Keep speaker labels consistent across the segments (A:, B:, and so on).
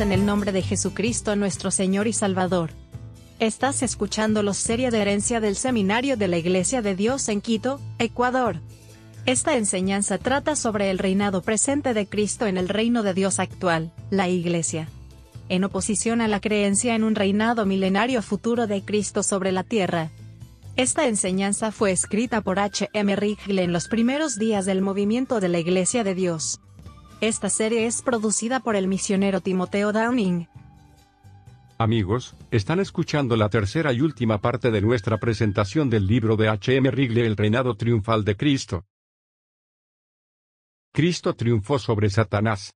A: en el nombre de Jesucristo nuestro Señor y Salvador. Estás escuchando los serie de herencia del Seminario de la Iglesia de Dios en Quito, Ecuador. Esta enseñanza trata sobre el reinado presente de Cristo en el reino de Dios actual, la Iglesia. En oposición a la creencia en un reinado milenario futuro de Cristo sobre la tierra. Esta enseñanza fue escrita por H. M. Rigle en los primeros días del movimiento de la Iglesia de Dios. Esta serie es producida por el misionero Timoteo Downing.
B: Amigos, están escuchando la tercera y última parte de nuestra presentación del libro de H.M. Rigle El reinado triunfal de Cristo. Cristo triunfó sobre Satanás.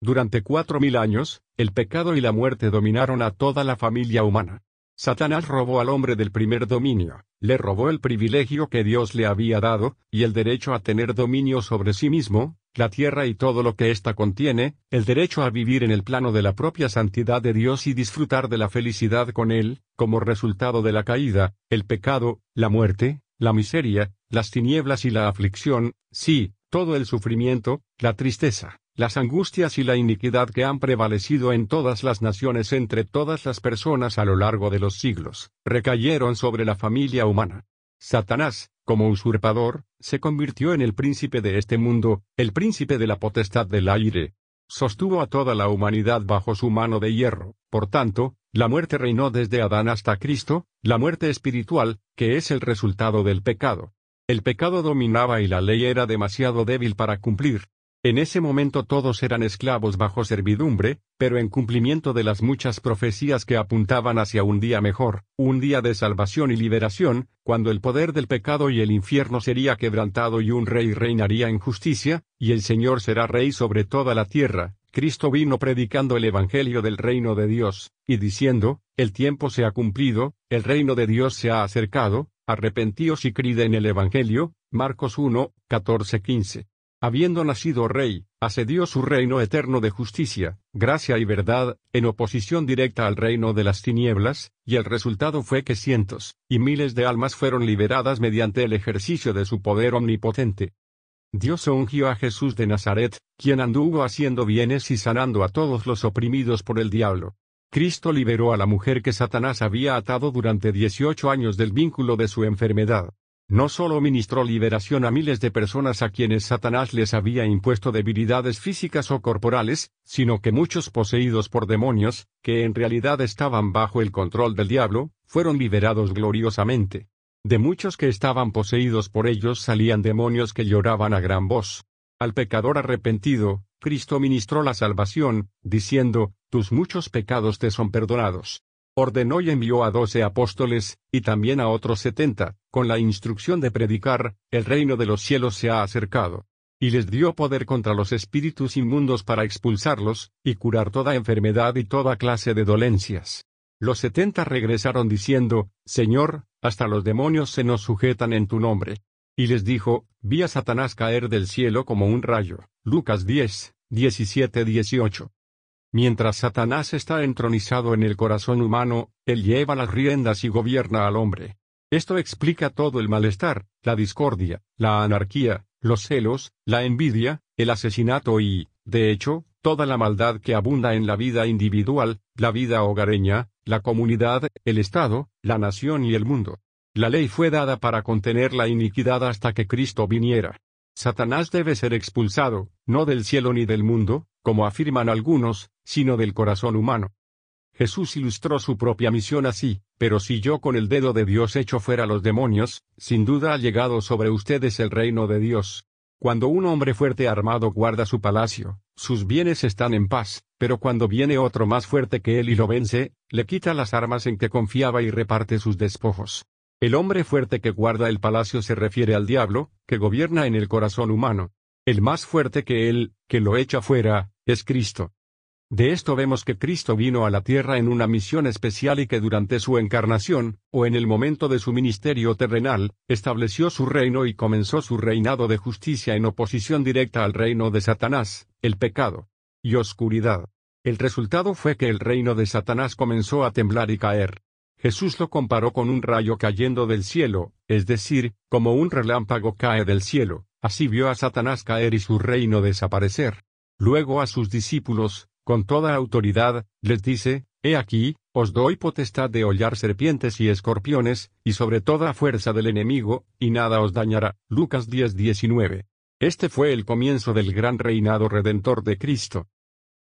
B: Durante cuatro mil años, el pecado y la muerte dominaron a toda la familia humana. Satanás robó al hombre del primer dominio, le robó el privilegio que Dios le había dado, y el derecho a tener dominio sobre sí mismo, la tierra y todo lo que ésta contiene, el derecho a vivir en el plano de la propia santidad de Dios y disfrutar de la felicidad con Él, como resultado de la caída, el pecado, la muerte, la miseria, las tinieblas y la aflicción, sí, todo el sufrimiento, la tristeza, las angustias y la iniquidad que han prevalecido en todas las naciones entre todas las personas a lo largo de los siglos, recayeron sobre la familia humana. Satanás, como usurpador, se convirtió en el príncipe de este mundo, el príncipe de la potestad del aire. Sostuvo a toda la humanidad bajo su mano de hierro, por tanto, la muerte reinó desde Adán hasta Cristo, la muerte espiritual, que es el resultado del pecado. El pecado dominaba y la ley era demasiado débil para cumplir. En ese momento todos eran esclavos bajo servidumbre, pero en cumplimiento de las muchas profecías que apuntaban hacia un día mejor, un día de salvación y liberación, cuando el poder del pecado y el infierno sería quebrantado y un rey reinaría en justicia, y el Señor será rey sobre toda la tierra, Cristo vino predicando el Evangelio del reino de Dios, y diciendo, el tiempo se ha cumplido, el reino de Dios se ha acercado, arrepentíos y cride en el Evangelio, Marcos 1, 14-15 habiendo nacido rey, asedió su reino eterno de justicia, gracia y verdad, en oposición directa al reino de las tinieblas, y el resultado fue que cientos y miles de almas fueron liberadas mediante el ejercicio de su poder omnipotente. Dios ungió a Jesús de Nazaret, quien anduvo haciendo bienes y sanando a todos los oprimidos por el diablo. Cristo liberó a la mujer que Satanás había atado durante dieciocho años del vínculo de su enfermedad. No solo ministró liberación a miles de personas a quienes Satanás les había impuesto debilidades físicas o corporales, sino que muchos poseídos por demonios, que en realidad estaban bajo el control del diablo, fueron liberados gloriosamente. De muchos que estaban poseídos por ellos salían demonios que lloraban a gran voz. Al pecador arrepentido, Cristo ministró la salvación, diciendo, Tus muchos pecados te son perdonados ordenó y envió a doce apóstoles, y también a otros setenta, con la instrucción de predicar, el reino de los cielos se ha acercado. Y les dio poder contra los espíritus inmundos para expulsarlos, y curar toda enfermedad y toda clase de dolencias. Los setenta regresaron diciendo, Señor, hasta los demonios se nos sujetan en tu nombre. Y les dijo, vi a Satanás caer del cielo como un rayo. Lucas 10, 17-18. Mientras Satanás está entronizado en el corazón humano, él lleva las riendas y gobierna al hombre. Esto explica todo el malestar, la discordia, la anarquía, los celos, la envidia, el asesinato y, de hecho, toda la maldad que abunda en la vida individual, la vida hogareña, la comunidad, el Estado, la nación y el mundo. La ley fue dada para contener la iniquidad hasta que Cristo viniera. Satanás debe ser expulsado, no del cielo ni del mundo, como afirman algunos, sino del corazón humano. Jesús ilustró su propia misión así, pero si yo con el dedo de Dios echo fuera los demonios, sin duda ha llegado sobre ustedes el reino de Dios. Cuando un hombre fuerte armado guarda su palacio, sus bienes están en paz, pero cuando viene otro más fuerte que él y lo vence, le quita las armas en que confiaba y reparte sus despojos. El hombre fuerte que guarda el palacio se refiere al diablo, que gobierna en el corazón humano. El más fuerte que él, que lo echa fuera, es Cristo. De esto vemos que Cristo vino a la tierra en una misión especial y que durante su encarnación, o en el momento de su ministerio terrenal, estableció su reino y comenzó su reinado de justicia en oposición directa al reino de Satanás, el pecado y oscuridad. El resultado fue que el reino de Satanás comenzó a temblar y caer. Jesús lo comparó con un rayo cayendo del cielo, es decir, como un relámpago cae del cielo, así vio a Satanás caer y su reino desaparecer. Luego a sus discípulos, con toda autoridad, les dice, He aquí, os doy potestad de hollar serpientes y escorpiones, y sobre toda fuerza del enemigo, y nada os dañará. Lucas 10:19. Este fue el comienzo del gran reinado redentor de Cristo.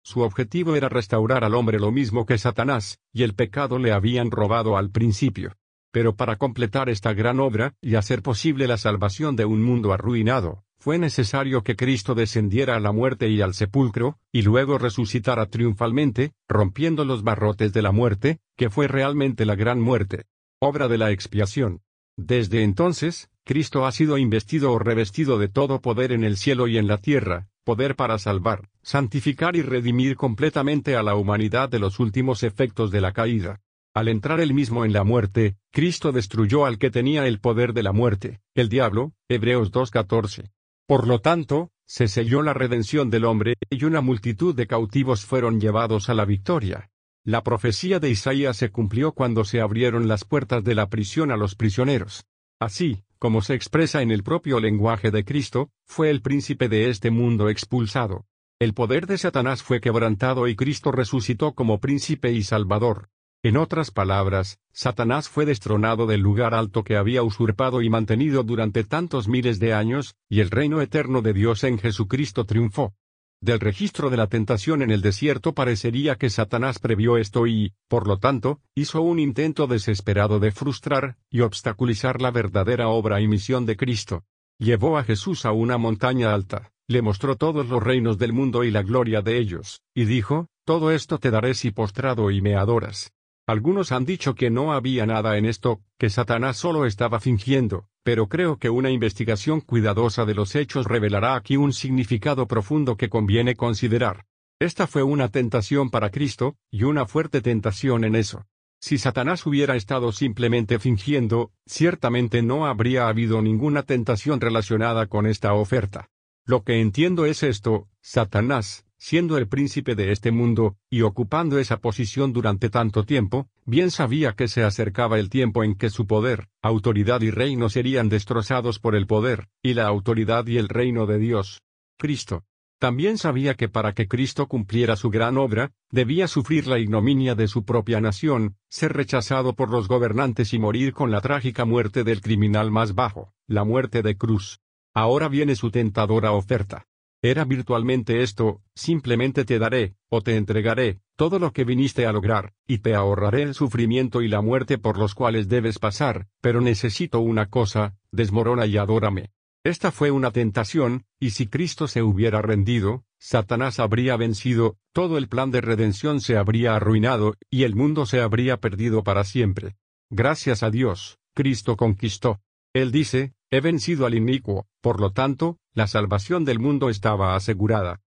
B: Su objetivo era restaurar al hombre lo mismo que Satanás, y el pecado le habían robado al principio. Pero para completar esta gran obra, y hacer posible la salvación de un mundo arruinado, fue necesario que Cristo descendiera a la muerte y al sepulcro, y luego resucitara triunfalmente, rompiendo los barrotes de la muerte, que fue realmente la gran muerte. Obra de la expiación. Desde entonces, Cristo ha sido investido o revestido de todo poder en el cielo y en la tierra, poder para salvar, santificar y redimir completamente a la humanidad de los últimos efectos de la caída. Al entrar él mismo en la muerte, Cristo destruyó al que tenía el poder de la muerte, el diablo, Hebreos 2.14. Por lo tanto, se selló la redención del hombre, y una multitud de cautivos fueron llevados a la victoria. La profecía de Isaías se cumplió cuando se abrieron las puertas de la prisión a los prisioneros. Así, como se expresa en el propio lenguaje de Cristo, fue el príncipe de este mundo expulsado. El poder de Satanás fue quebrantado y Cristo resucitó como príncipe y salvador. En otras palabras, Satanás fue destronado del lugar alto que había usurpado y mantenido durante tantos miles de años, y el reino eterno de Dios en Jesucristo triunfó. Del registro de la tentación en el desierto parecería que Satanás previó esto y, por lo tanto, hizo un intento desesperado de frustrar y obstaculizar la verdadera obra y misión de Cristo. Llevó a Jesús a una montaña alta, le mostró todos los reinos del mundo y la gloria de ellos, y dijo, Todo esto te daré si postrado y me adoras. Algunos han dicho que no había nada en esto, que Satanás solo estaba fingiendo, pero creo que una investigación cuidadosa de los hechos revelará aquí un significado profundo que conviene considerar. Esta fue una tentación para Cristo, y una fuerte tentación en eso. Si Satanás hubiera estado simplemente fingiendo, ciertamente no habría habido ninguna tentación relacionada con esta oferta. Lo que entiendo es esto, Satanás, siendo el príncipe de este mundo, y ocupando esa posición durante tanto tiempo, bien sabía que se acercaba el tiempo en que su poder, autoridad y reino serían destrozados por el poder, y la autoridad y el reino de Dios. Cristo. También sabía que para que Cristo cumpliera su gran obra, debía sufrir la ignominia de su propia nación, ser rechazado por los gobernantes y morir con la trágica muerte del criminal más bajo, la muerte de cruz. Ahora viene su tentadora oferta. Era virtualmente esto, simplemente te daré, o te entregaré, todo lo que viniste a lograr, y te ahorraré el sufrimiento y la muerte por los cuales debes pasar, pero necesito una cosa, desmorona y adórame. Esta fue una tentación, y si Cristo se hubiera rendido, Satanás habría vencido, todo el plan de redención se habría arruinado, y el mundo se habría perdido para siempre. Gracias a Dios, Cristo conquistó. Él dice, he vencido al inicuo, por lo tanto, la salvación del mundo estaba asegurada.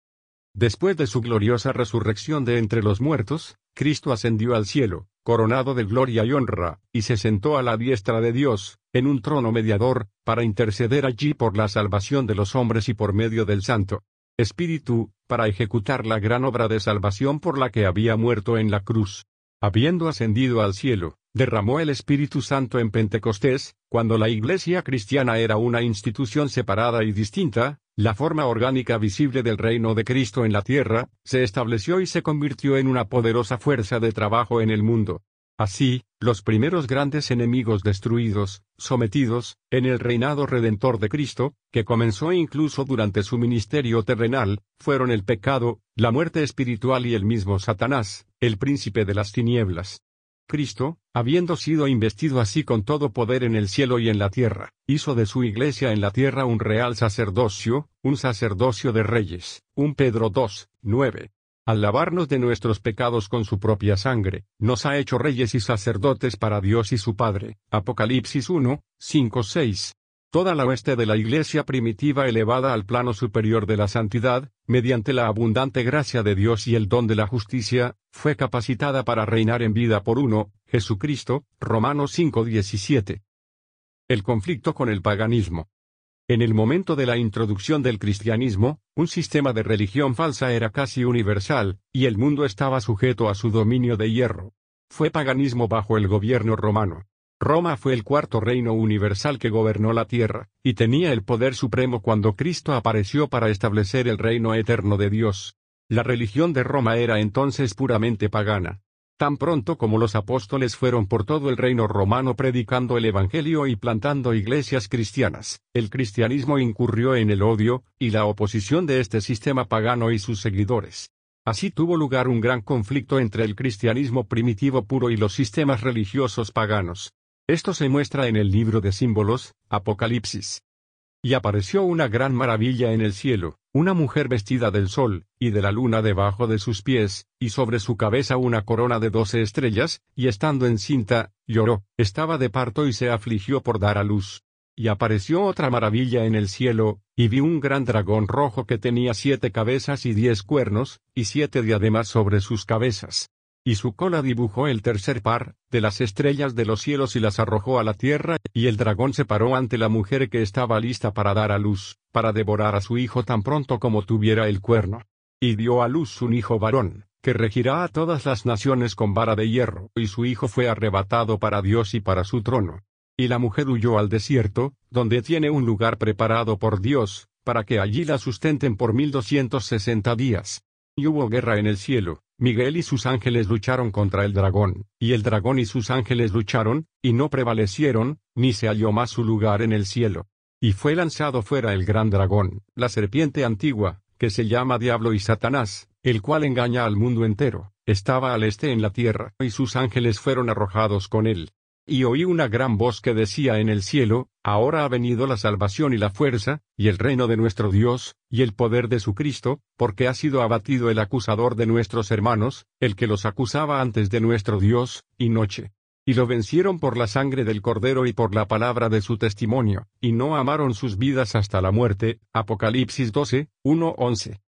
B: Después de su gloriosa resurrección de entre los muertos, Cristo ascendió al cielo, coronado de gloria y honra, y se sentó a la diestra de Dios, en un trono mediador, para interceder allí por la salvación de los hombres y por medio del Santo Espíritu, para ejecutar la gran obra de salvación por la que había muerto en la cruz. Habiendo ascendido al cielo, derramó el Espíritu Santo en Pentecostés, cuando la Iglesia cristiana era una institución separada y distinta, la forma orgánica visible del reino de Cristo en la tierra, se estableció y se convirtió en una poderosa fuerza de trabajo en el mundo. Así, los primeros grandes enemigos destruidos, sometidos, en el reinado redentor de Cristo, que comenzó incluso durante su ministerio terrenal, fueron el pecado, la muerte espiritual y el mismo Satanás, el príncipe de las tinieblas. Cristo, habiendo sido investido así con todo poder en el cielo y en la tierra, hizo de su iglesia en la tierra un real sacerdocio, un sacerdocio de reyes. Un Pedro 2, 9. Al lavarnos de nuestros pecados con su propia sangre, nos ha hecho reyes y sacerdotes para Dios y su Padre. Apocalipsis 1, 5, 6 toda la oeste de la Iglesia primitiva elevada al plano superior de la santidad, mediante la abundante gracia de Dios y el don de la justicia, fue capacitada para reinar en vida por uno, Jesucristo, Romanos 5:17. El conflicto con el paganismo. En el momento de la introducción del cristianismo, un sistema de religión falsa era casi universal, y el mundo estaba sujeto a su dominio de hierro. Fue paganismo bajo el gobierno romano. Roma fue el cuarto reino universal que gobernó la tierra, y tenía el poder supremo cuando Cristo apareció para establecer el reino eterno de Dios. La religión de Roma era entonces puramente pagana. Tan pronto como los apóstoles fueron por todo el reino romano predicando el Evangelio y plantando iglesias cristianas, el cristianismo incurrió en el odio, y la oposición de este sistema pagano y sus seguidores. Así tuvo lugar un gran conflicto entre el cristianismo primitivo puro y los sistemas religiosos paganos. Esto se muestra en el libro de símbolos, Apocalipsis. Y apareció una gran maravilla en el cielo, una mujer vestida del sol, y de la luna debajo de sus pies, y sobre su cabeza una corona de doce estrellas, y estando encinta, lloró, estaba de parto y se afligió por dar a luz. Y apareció otra maravilla en el cielo, y vi un gran dragón rojo que tenía siete cabezas y diez cuernos, y siete diademas sobre sus cabezas y su cola dibujó el tercer par, de las estrellas de los cielos y las arrojó a la tierra, y el dragón se paró ante la mujer que estaba lista para dar a luz, para devorar a su hijo tan pronto como tuviera el cuerno. Y dio a luz un hijo varón, que regirá a todas las naciones con vara de hierro, y su hijo fue arrebatado para Dios y para su trono. Y la mujer huyó al desierto, donde tiene un lugar preparado por Dios, para que allí la sustenten por mil doscientos sesenta días. Y hubo guerra en el cielo, Miguel y sus ángeles lucharon contra el dragón, y el dragón y sus ángeles lucharon, y no prevalecieron, ni se halló más su lugar en el cielo. Y fue lanzado fuera el gran dragón, la serpiente antigua, que se llama Diablo y Satanás, el cual engaña al mundo entero, estaba al este en la tierra, y sus ángeles fueron arrojados con él. Y oí una gran voz que decía en el cielo, Ahora ha venido la salvación y la fuerza, y el reino de nuestro Dios, y el poder de su Cristo, porque ha sido abatido el acusador de nuestros hermanos, el que los acusaba antes de nuestro Dios, y noche. Y lo vencieron por la sangre del Cordero y por la palabra de su testimonio, y no amaron sus vidas hasta la muerte. Apocalipsis 12, 1, 11.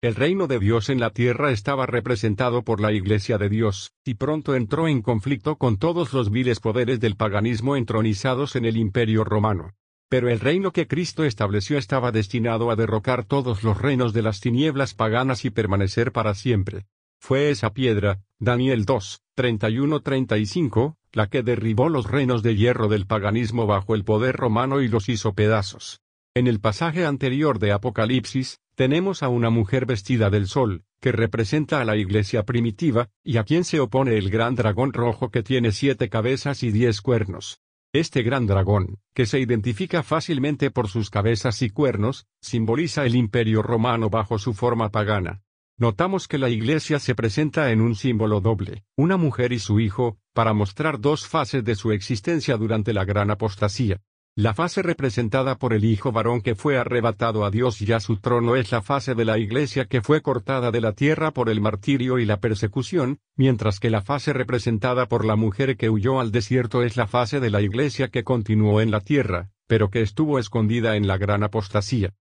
B: El reino de Dios en la tierra estaba representado por la Iglesia de Dios, y pronto entró en conflicto con todos los viles poderes del paganismo entronizados en el imperio romano. Pero el reino que Cristo estableció estaba destinado a derrocar todos los reinos de las tinieblas paganas y permanecer para siempre. Fue esa piedra, Daniel 2, 31-35, la que derribó los reinos de hierro del paganismo bajo el poder romano y los hizo pedazos. En el pasaje anterior de Apocalipsis, tenemos a una mujer vestida del sol, que representa a la iglesia primitiva, y a quien se opone el gran dragón rojo que tiene siete cabezas y diez cuernos. Este gran dragón, que se identifica fácilmente por sus cabezas y cuernos, simboliza el imperio romano bajo su forma pagana. Notamos que la iglesia se presenta en un símbolo doble, una mujer y su hijo, para mostrar dos fases de su existencia durante la gran apostasía. La fase representada por el Hijo varón que fue arrebatado a Dios y a su trono es la fase de la Iglesia que fue cortada de la tierra por el martirio y la persecución, mientras que la fase representada por la mujer que huyó al desierto es la fase de la Iglesia que continuó en la tierra, pero que estuvo escondida en la gran apostasía.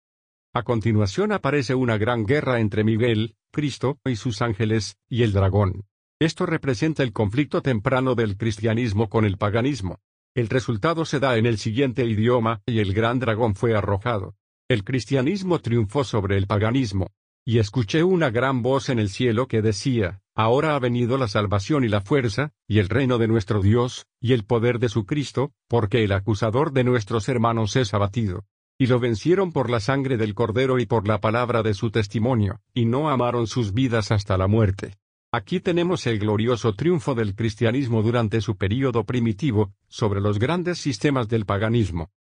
B: A continuación aparece una gran guerra entre Miguel, Cristo y sus ángeles, y el dragón. Esto representa el conflicto temprano del cristianismo con el paganismo. El resultado se da en el siguiente idioma, y el gran dragón fue arrojado. El cristianismo triunfó sobre el paganismo. Y escuché una gran voz en el cielo que decía, Ahora ha venido la salvación y la fuerza, y el reino de nuestro Dios, y el poder de su Cristo, porque el acusador de nuestros hermanos es abatido. Y lo vencieron por la sangre del Cordero y por la palabra de su testimonio, y no amaron sus vidas hasta la muerte. Aquí tenemos el glorioso triunfo del cristianismo durante su período primitivo, sobre los grandes sistemas del paganismo.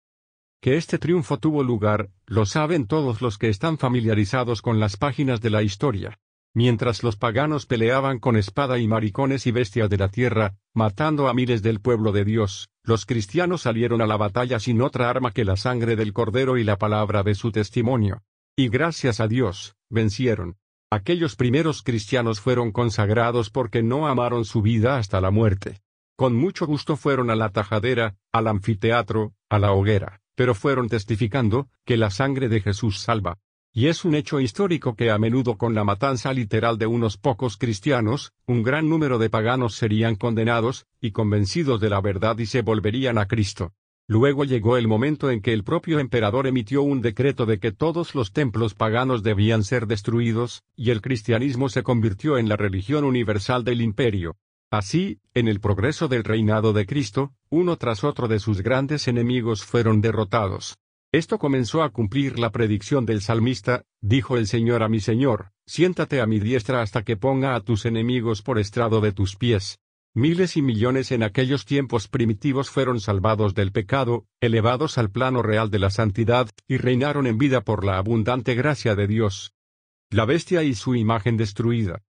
B: Que este triunfo tuvo lugar, lo saben todos los que están familiarizados con las páginas de la historia. Mientras los paganos peleaban con espada y maricones y bestias de la tierra, matando a miles del pueblo de Dios, los cristianos salieron a la batalla sin otra arma que la sangre del Cordero y la palabra de su testimonio. Y gracias a Dios, vencieron. Aquellos primeros cristianos fueron consagrados porque no amaron su vida hasta la muerte. Con mucho gusto fueron a la tajadera, al anfiteatro, a la hoguera, pero fueron testificando que la sangre de Jesús salva. Y es un hecho histórico que a menudo con la matanza literal de unos pocos cristianos, un gran número de paganos serían condenados, y convencidos de la verdad y se volverían a Cristo. Luego llegó el momento en que el propio emperador emitió un decreto de que todos los templos paganos debían ser destruidos, y el cristianismo se convirtió en la religión universal del imperio. Así, en el progreso del reinado de Cristo, uno tras otro de sus grandes enemigos fueron derrotados. Esto comenzó a cumplir la predicción del salmista, dijo el Señor a mi Señor, siéntate a mi diestra hasta que ponga a tus enemigos por estrado de tus pies. Miles y millones en aquellos tiempos primitivos fueron salvados del pecado, elevados al plano real de la santidad, y reinaron en vida por la abundante gracia de Dios. La bestia y su imagen destruida.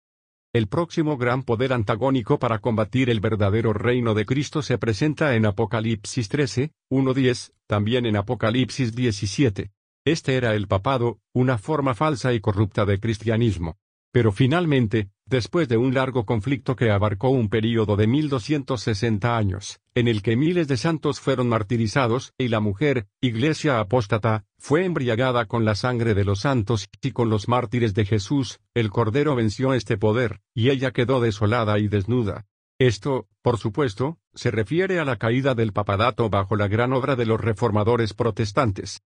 B: El próximo gran poder antagónico para combatir el verdadero reino de Cristo se presenta en Apocalipsis 13, 1-10, también en Apocalipsis 17. Este era el papado, una forma falsa y corrupta de cristianismo. Pero finalmente, después de un largo conflicto que abarcó un período de 1260 años, en el que miles de santos fueron martirizados, y la mujer, iglesia apóstata, fue embriagada con la sangre de los santos y con los mártires de Jesús, el Cordero venció este poder, y ella quedó desolada y desnuda. Esto, por supuesto, se refiere a la caída del papadato bajo la gran obra de los reformadores protestantes.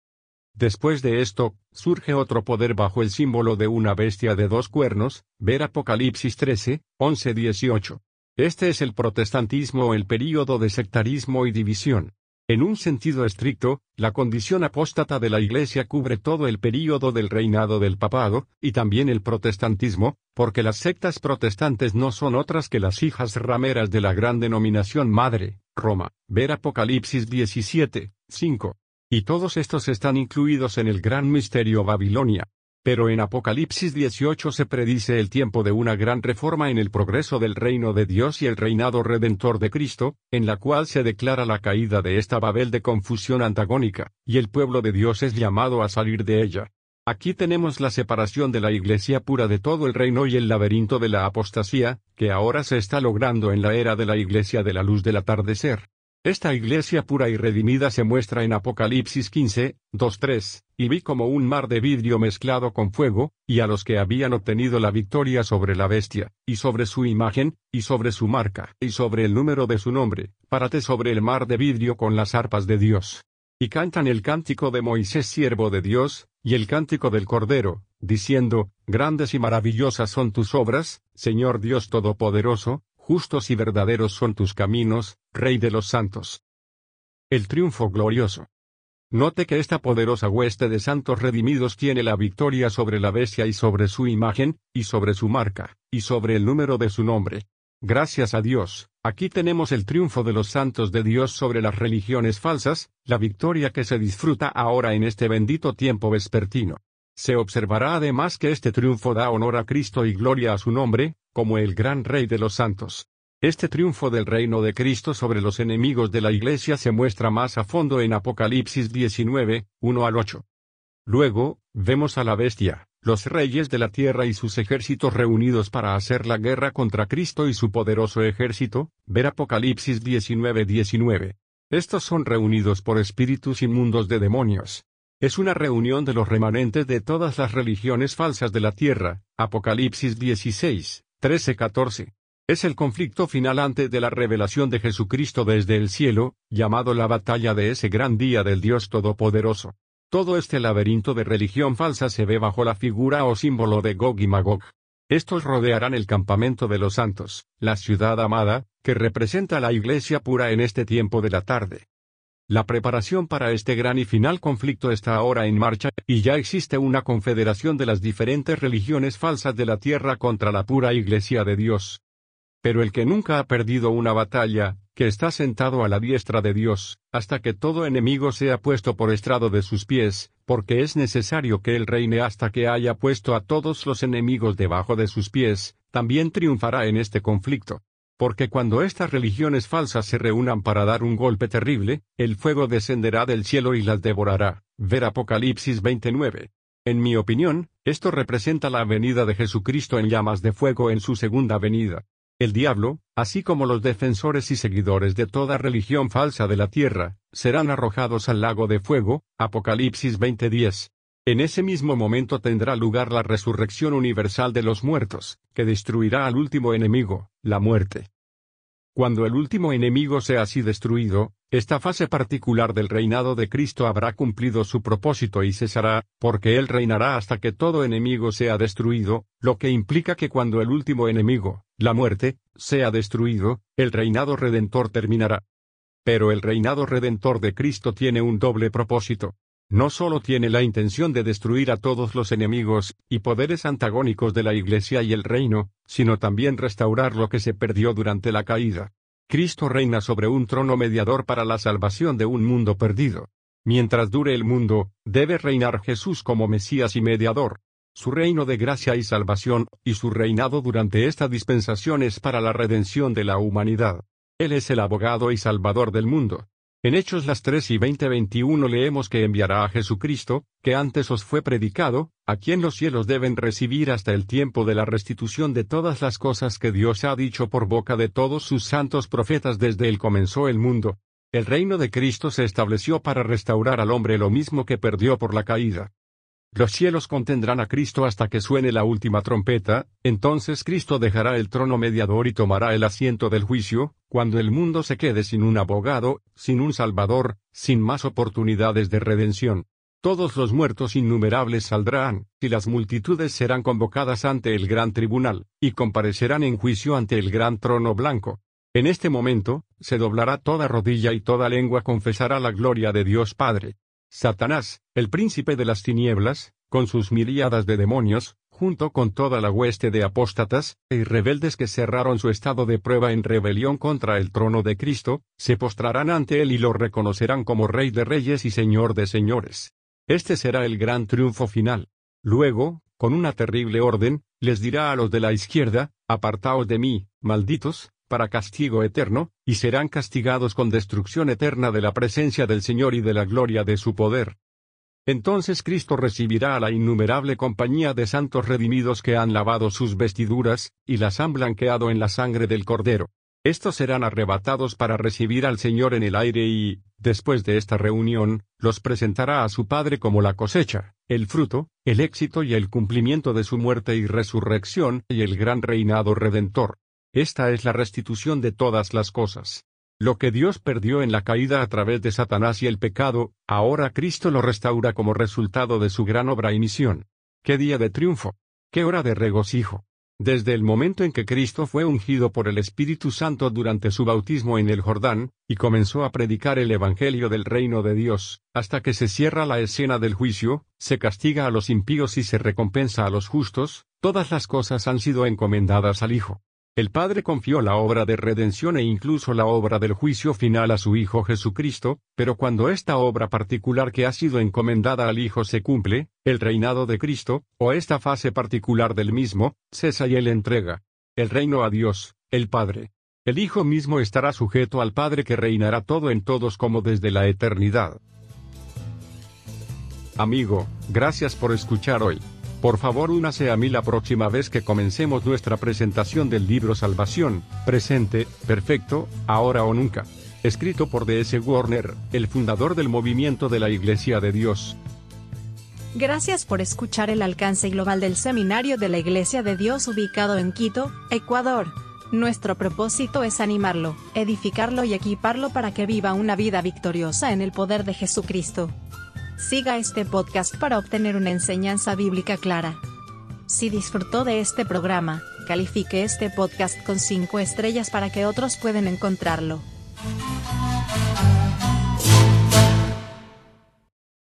B: Después de esto, surge otro poder bajo el símbolo de una bestia de dos cuernos, ver Apocalipsis 13, 11-18. Este es el protestantismo o el período de sectarismo y división. En un sentido estricto, la condición apóstata de la Iglesia cubre todo el período del reinado del papado, y también el protestantismo, porque las sectas protestantes no son otras que las hijas rameras de la gran denominación madre, Roma. Ver Apocalipsis 17, 5. Y todos estos están incluidos en el gran misterio Babilonia. Pero en Apocalipsis 18 se predice el tiempo de una gran reforma en el progreso del reino de Dios y el reinado redentor de Cristo, en la cual se declara la caída de esta Babel de confusión antagónica, y el pueblo de Dios es llamado a salir de ella. Aquí tenemos la separación de la iglesia pura de todo el reino y el laberinto de la apostasía, que ahora se está logrando en la era de la iglesia de la luz del atardecer. Esta iglesia pura y redimida se muestra en Apocalipsis 15, 2-3, y vi como un mar de vidrio mezclado con fuego, y a los que habían obtenido la victoria sobre la bestia, y sobre su imagen, y sobre su marca, y sobre el número de su nombre, párate sobre el mar de vidrio con las arpas de Dios. Y cantan el cántico de Moisés siervo de Dios, y el cántico del Cordero, diciendo, Grandes y maravillosas son tus obras, Señor Dios Todopoderoso, justos y verdaderos son tus caminos, Rey de los santos. El triunfo glorioso. Note que esta poderosa hueste de santos redimidos tiene la victoria sobre la bestia y sobre su imagen, y sobre su marca, y sobre el número de su nombre. Gracias a Dios, aquí tenemos el triunfo de los santos de Dios sobre las religiones falsas, la victoria que se disfruta ahora en este bendito tiempo vespertino. Se observará además que este triunfo da honor a Cristo y gloria a su nombre, como el gran Rey de los santos. Este triunfo del reino de Cristo sobre los enemigos de la Iglesia se muestra más a fondo en Apocalipsis 19, 1 al 8. Luego, vemos a la bestia, los reyes de la tierra y sus ejércitos reunidos para hacer la guerra contra Cristo y su poderoso ejército, ver Apocalipsis 19, 19. Estos son reunidos por espíritus inmundos de demonios, es una reunión de los remanentes de todas las religiones falsas de la tierra, Apocalipsis 16, 13-14. Es el conflicto final antes de la revelación de Jesucristo desde el cielo, llamado la batalla de ese gran día del Dios Todopoderoso. Todo este laberinto de religión falsa se ve bajo la figura o símbolo de Gog y Magog. Estos rodearán el campamento de los santos, la ciudad amada, que representa la iglesia pura en este tiempo de la tarde. La preparación para este gran y final conflicto está ahora en marcha, y ya existe una confederación de las diferentes religiones falsas de la tierra contra la pura Iglesia de Dios. Pero el que nunca ha perdido una batalla, que está sentado a la diestra de Dios, hasta que todo enemigo sea puesto por estrado de sus pies, porque es necesario que él reine hasta que haya puesto a todos los enemigos debajo de sus pies, también triunfará en este conflicto. Porque cuando estas religiones falsas se reúnan para dar un golpe terrible, el fuego descenderá del cielo y las devorará. Ver Apocalipsis 29. En mi opinión, esto representa la venida de Jesucristo en llamas de fuego en su segunda venida. El diablo, así como los defensores y seguidores de toda religión falsa de la tierra, serán arrojados al lago de fuego, Apocalipsis 20:10. En ese mismo momento tendrá lugar la resurrección universal de los muertos, que destruirá al último enemigo, la muerte. Cuando el último enemigo sea así destruido, esta fase particular del reinado de Cristo habrá cumplido su propósito y cesará, porque Él reinará hasta que todo enemigo sea destruido, lo que implica que cuando el último enemigo, la muerte, sea destruido, el reinado redentor terminará. Pero el reinado redentor de Cristo tiene un doble propósito. No solo tiene la intención de destruir a todos los enemigos y poderes antagónicos de la Iglesia y el reino, sino también restaurar lo que se perdió durante la caída. Cristo reina sobre un trono mediador para la salvación de un mundo perdido. Mientras dure el mundo, debe reinar Jesús como Mesías y mediador. Su reino de gracia y salvación, y su reinado durante esta dispensación es para la redención de la humanidad. Él es el abogado y salvador del mundo. En Hechos las 3 y 20-21 leemos que enviará a Jesucristo, que antes os fue predicado, a quien los cielos deben recibir hasta el tiempo de la restitución de todas las cosas que Dios ha dicho por boca de todos sus santos profetas desde el comenzó el mundo. El reino de Cristo se estableció para restaurar al hombre lo mismo que perdió por la caída. Los cielos contendrán a Cristo hasta que suene la última trompeta, entonces Cristo dejará el trono mediador y tomará el asiento del juicio, cuando el mundo se quede sin un abogado, sin un salvador, sin más oportunidades de redención. Todos los muertos innumerables saldrán, y las multitudes serán convocadas ante el gran tribunal, y comparecerán en juicio ante el gran trono blanco. En este momento, se doblará toda rodilla y toda lengua confesará la gloria de Dios Padre. Satanás, el príncipe de las tinieblas, con sus miríadas de demonios, junto con toda la hueste de apóstatas y rebeldes que cerraron su estado de prueba en rebelión contra el trono de Cristo, se postrarán ante él y lo reconocerán como Rey de Reyes y Señor de Señores. Este será el gran triunfo final. Luego, con una terrible orden, les dirá a los de la izquierda, Apartaos de mí, malditos, para castigo eterno, y serán castigados con destrucción eterna de la presencia del Señor y de la gloria de su poder. Entonces Cristo recibirá a la innumerable compañía de santos redimidos que han lavado sus vestiduras, y las han blanqueado en la sangre del Cordero. Estos serán arrebatados para recibir al Señor en el aire y, después de esta reunión, los presentará a su Padre como la cosecha, el fruto, el éxito y el cumplimiento de su muerte y resurrección y el gran reinado redentor. Esta es la restitución de todas las cosas. Lo que Dios perdió en la caída a través de Satanás y el pecado, ahora Cristo lo restaura como resultado de su gran obra y misión. ¡Qué día de triunfo! ¡Qué hora de regocijo! Desde el momento en que Cristo fue ungido por el Espíritu Santo durante su bautismo en el Jordán, y comenzó a predicar el Evangelio del reino de Dios, hasta que se cierra la escena del juicio, se castiga a los impíos y se recompensa a los justos, todas las cosas han sido encomendadas al Hijo. El Padre confió la obra de redención e incluso la obra del juicio final a su Hijo Jesucristo, pero cuando esta obra particular que ha sido encomendada al Hijo se cumple, el reinado de Cristo, o esta fase particular del mismo, cesa y él entrega el reino a Dios, el Padre. El Hijo mismo estará sujeto al Padre que reinará todo en todos como desde la eternidad. Amigo, gracias por escuchar hoy. Por favor únase a mí la próxima vez que comencemos nuestra presentación del libro Salvación, presente, perfecto, ahora o nunca. Escrito por D.S. Warner, el fundador del movimiento de la Iglesia de Dios.
A: Gracias por escuchar el alcance global del Seminario de la Iglesia de Dios ubicado en Quito, Ecuador. Nuestro propósito es animarlo, edificarlo y equiparlo para que viva una vida victoriosa en el poder de Jesucristo. Siga este podcast para obtener una enseñanza bíblica clara. Si disfrutó de este programa, califique este podcast con 5 estrellas para que otros puedan encontrarlo.